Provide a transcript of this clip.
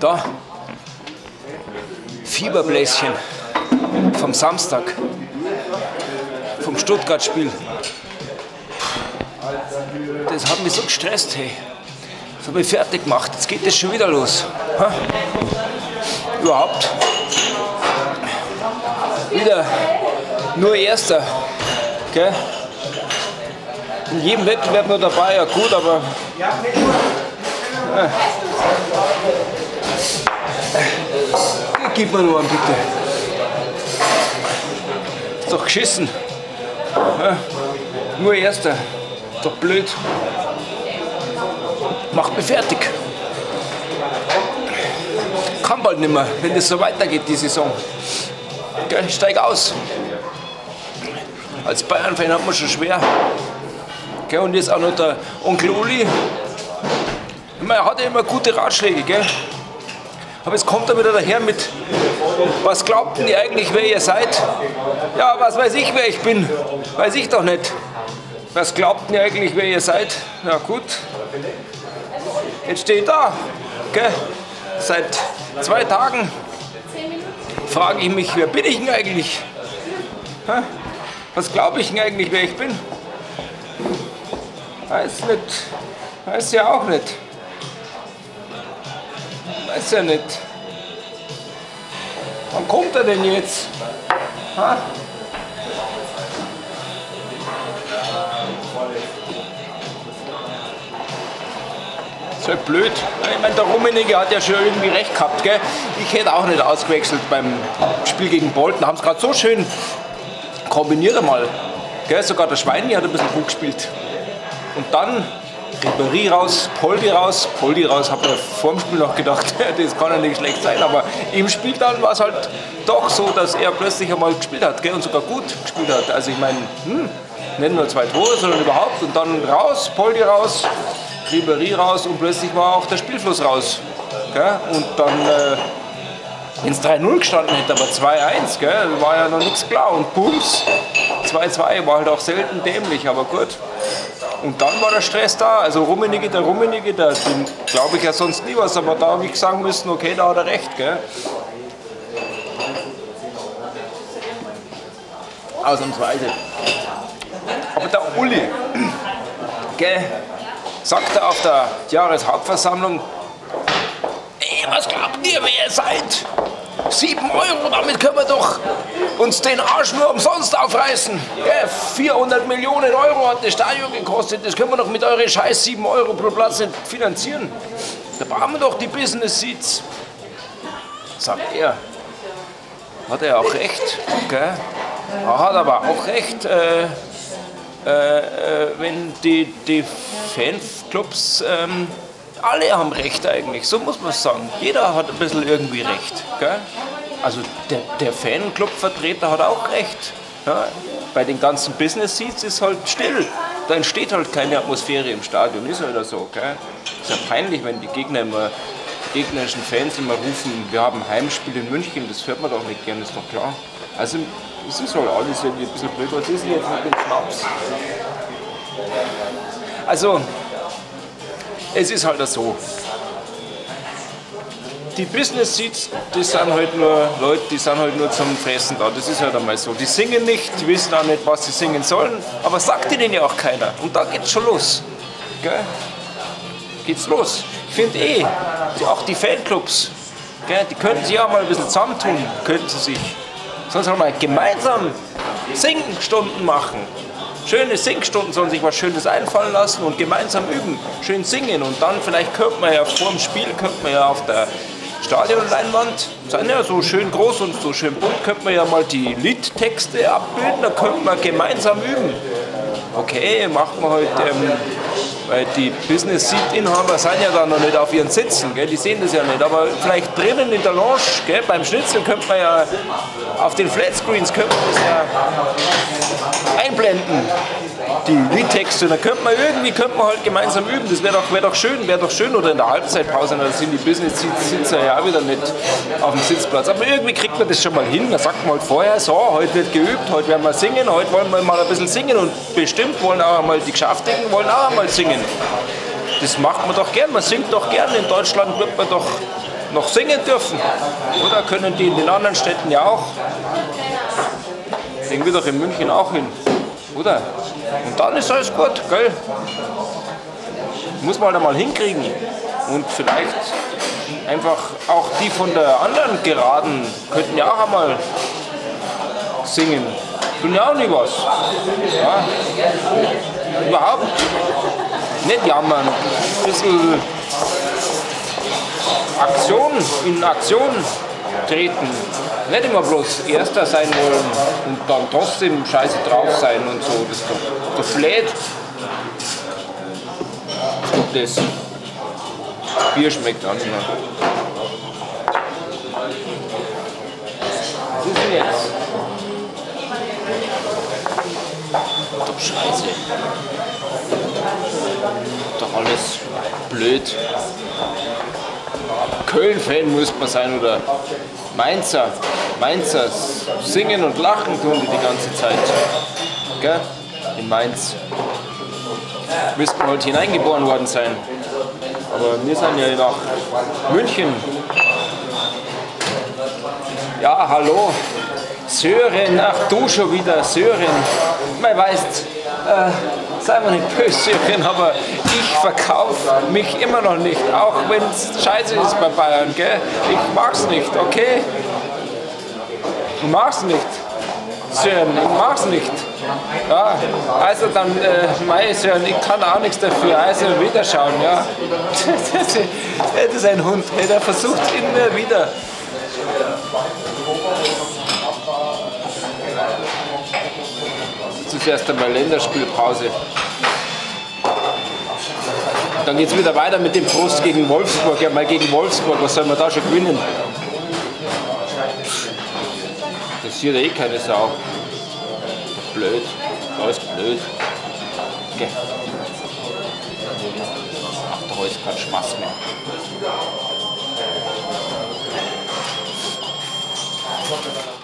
Da. Fieberbläschen vom Samstag. Vom Stuttgart-Spiel. Das hat mich so gestresst, hey. Das habe ich fertig gemacht. Jetzt geht das schon wieder los. Ha? Überhaupt. Wieder nur Erster. Gell? In jedem Wettbewerb nur dabei, ja gut, aber. Ja. Gib mir nur einen bitte. Ist doch geschissen. Ja. Nur Erster. Ist doch blöd. Macht mich fertig. Kann bald nicht mehr, wenn das so weitergeht, die Saison. Gell, steig aus. Als Bayern-Fan hat man schon schwer. Gell, und jetzt auch noch der Onkel Uli. Er hat ja immer gute Ratschläge, gell? Aber jetzt kommt er wieder daher mit, was glaubt ihr eigentlich, wer ihr seid? Ja, was weiß ich, wer ich bin? Weiß ich doch nicht. Was glaubt ihr eigentlich, wer ihr seid? Ja gut. Jetzt stehe ich da. Gell? Seit zwei Tagen frage ich mich, wer bin ich denn eigentlich? Was glaube ich denn eigentlich, wer ich bin? Weiß nicht. Weiß ja auch nicht. Weiß ja nicht. Wann kommt er denn jetzt? Ha? ist halt blöd. Ich meine, der Rummenigge hat ja schon irgendwie recht gehabt. Gell? Ich hätte auch nicht ausgewechselt beim Spiel gegen Bolton. Haben es gerade so schön kombiniert einmal. Gell? Sogar der Schweini hat ein bisschen gut gespielt. Und dann Ribéry raus, Poldi raus. Poldi raus, habe mir vor dem Spiel noch gedacht, das kann ja nicht schlecht sein. Aber im Spiel dann war es halt doch so, dass er plötzlich einmal gespielt hat gell? und sogar gut gespielt hat. Also ich meine, hm, nicht nur zwei Tore, sondern überhaupt. Und dann raus, Poldi raus, Ribéry raus und plötzlich war auch der Spielfluss raus. Gell? Und dann, äh, wenn es 3-0 gestanden hätte, aber 2-1, gell, war ja noch nichts klar. Und Bums, 2-2 war halt auch selten dämlich, aber gut. Und dann war der Stress da. Also Rummenigge, der Rummenigge, der, glaube ich ja sonst nie was, aber da habe ich sagen müssen, okay, da hat er recht. Gell? Ausnahmsweise. Aber der Uli, gell, sagte auf der Jahreshauptversammlung, ey, was glaubt ihr, wer ihr seid? Sieben Euro, damit können wir doch uns den Arsch nur umsonst aufreißen. Ja, 400 Millionen Euro hat das Stadion gekostet, das können wir doch mit euren scheiß 7 Euro pro Platz nicht finanzieren. Da brauchen wir doch die Business Seats. Sagt er. Hat er auch recht, gell? Er hat aber auch recht, äh, äh, äh, wenn die, die Fanclubs, ähm, alle haben Recht eigentlich, so muss man sagen. Jeder hat ein bisschen irgendwie Recht. Gell? Also der, der Fanclub-Vertreter hat auch Recht. Ja? Bei den ganzen Business Seats ist halt still. Da entsteht halt keine Atmosphäre im Stadion, ist halt so. Gell? Ist ja peinlich, wenn die Gegner immer, gegnerischen Fans immer rufen, wir haben Heimspiel in München, das hört man doch nicht gern, ist doch klar. Also es ist halt alles irgendwie ein bisschen blöd. Was ist denn jetzt mit dem Schnaps? Also, es ist halt so. Die Business Seats, die sind halt nur Leute, die sind halt nur zum Fressen da. Das ist halt einmal so. Die singen nicht, die wissen auch nicht, was sie singen sollen, aber sagt ihnen ja auch keiner. Und da geht's schon los. Gell? Geht's los. Ich finde eh, auch die Fanclubs, gell, die könnten sich auch mal ein bisschen zusammentun, könnten sie sich Sollen sie mal gemeinsam Singstunden machen. Schöne Singstunden, sollen sich was Schönes einfallen lassen und gemeinsam üben. Schön singen und dann vielleicht könnte man ja vor dem Spiel, könnte man ja auf der Stadionleinwand, sind ja so schön groß und so schön bunt, könnte man ja mal die Liedtexte abbilden, da könnte man gemeinsam üben. Okay, macht man heute ähm, weil die Business Seat Inhaber sind ja da noch nicht auf ihren Sitzen, gell? die sehen das ja nicht. Aber vielleicht drinnen in der Lounge, gell? beim Schnitzel könnte man ja auf den Flatscreens könnte man das ja einblenden, die Liedtexte. Dann könnte man irgendwie könnte man halt gemeinsam üben. Das wäre doch, wär doch schön, wäre doch schön. Oder in der Halbzeitpause, da sind die Business Seats Sitzer ja auch wieder nicht auf dem Sitzplatz. Aber irgendwie kriegt man das schon mal hin. Da sagt man halt vorher, so, heute wird geübt, heute werden wir singen, heute wollen wir mal ein bisschen singen. Und bestimmt wollen auch einmal die Geschäftigen wollen auch einmal singen. Das macht man doch gern, man singt doch gern. In Deutschland wird man doch noch singen dürfen. Oder können die in den anderen Städten ja auch? Legen wir doch in München auch hin. Oder? Und dann ist alles gut, gell? Muss man halt einmal hinkriegen. Und vielleicht einfach auch die von der anderen Geraden könnten ja auch einmal singen. Tun ja auch nie was. Ja. Überhaupt nicht jammern. Ein bisschen Aktion, in Aktion treten. Nicht immer bloß Erster sein wollen und dann trotzdem scheiße drauf sein und so. Das doch, das fläht. Das. Bier schmeckt mehr. Was ist denn jetzt? Doch scheiße. Doch alles blöd. Köln-Fan muss man sein oder Mainzer. Mainzer singen und lachen tun die die ganze Zeit. Gell? In Mainz. Müsste man halt hineingeboren worden sein. Aber wir sind ja nach München. Ja, hallo. Sören, ach du schon wieder, Sören. Man weiß, äh, sei mir nicht böse, Sören, aber ich verkaufe mich immer noch nicht, auch wenn es scheiße ist bei Bayern, gell? Ich mag's nicht, okay? Ich mag's nicht. Sören, ich mag's nicht. Ja, also dann, äh, mei Sören, ich kann auch nichts dafür, also wiederschauen, ja. das ist ein Hund, der versucht immer wieder. Jetzt ist erst einmal Länderspielpause. Dann geht es wieder weiter mit dem Frust gegen Wolfsburg. Ja, mal gegen Wolfsburg, was soll man da schon gewinnen? Das hier eh keine Sau. Blöd. Alles blöd. Geh. Ach, da ist kein Spaß mehr. Thank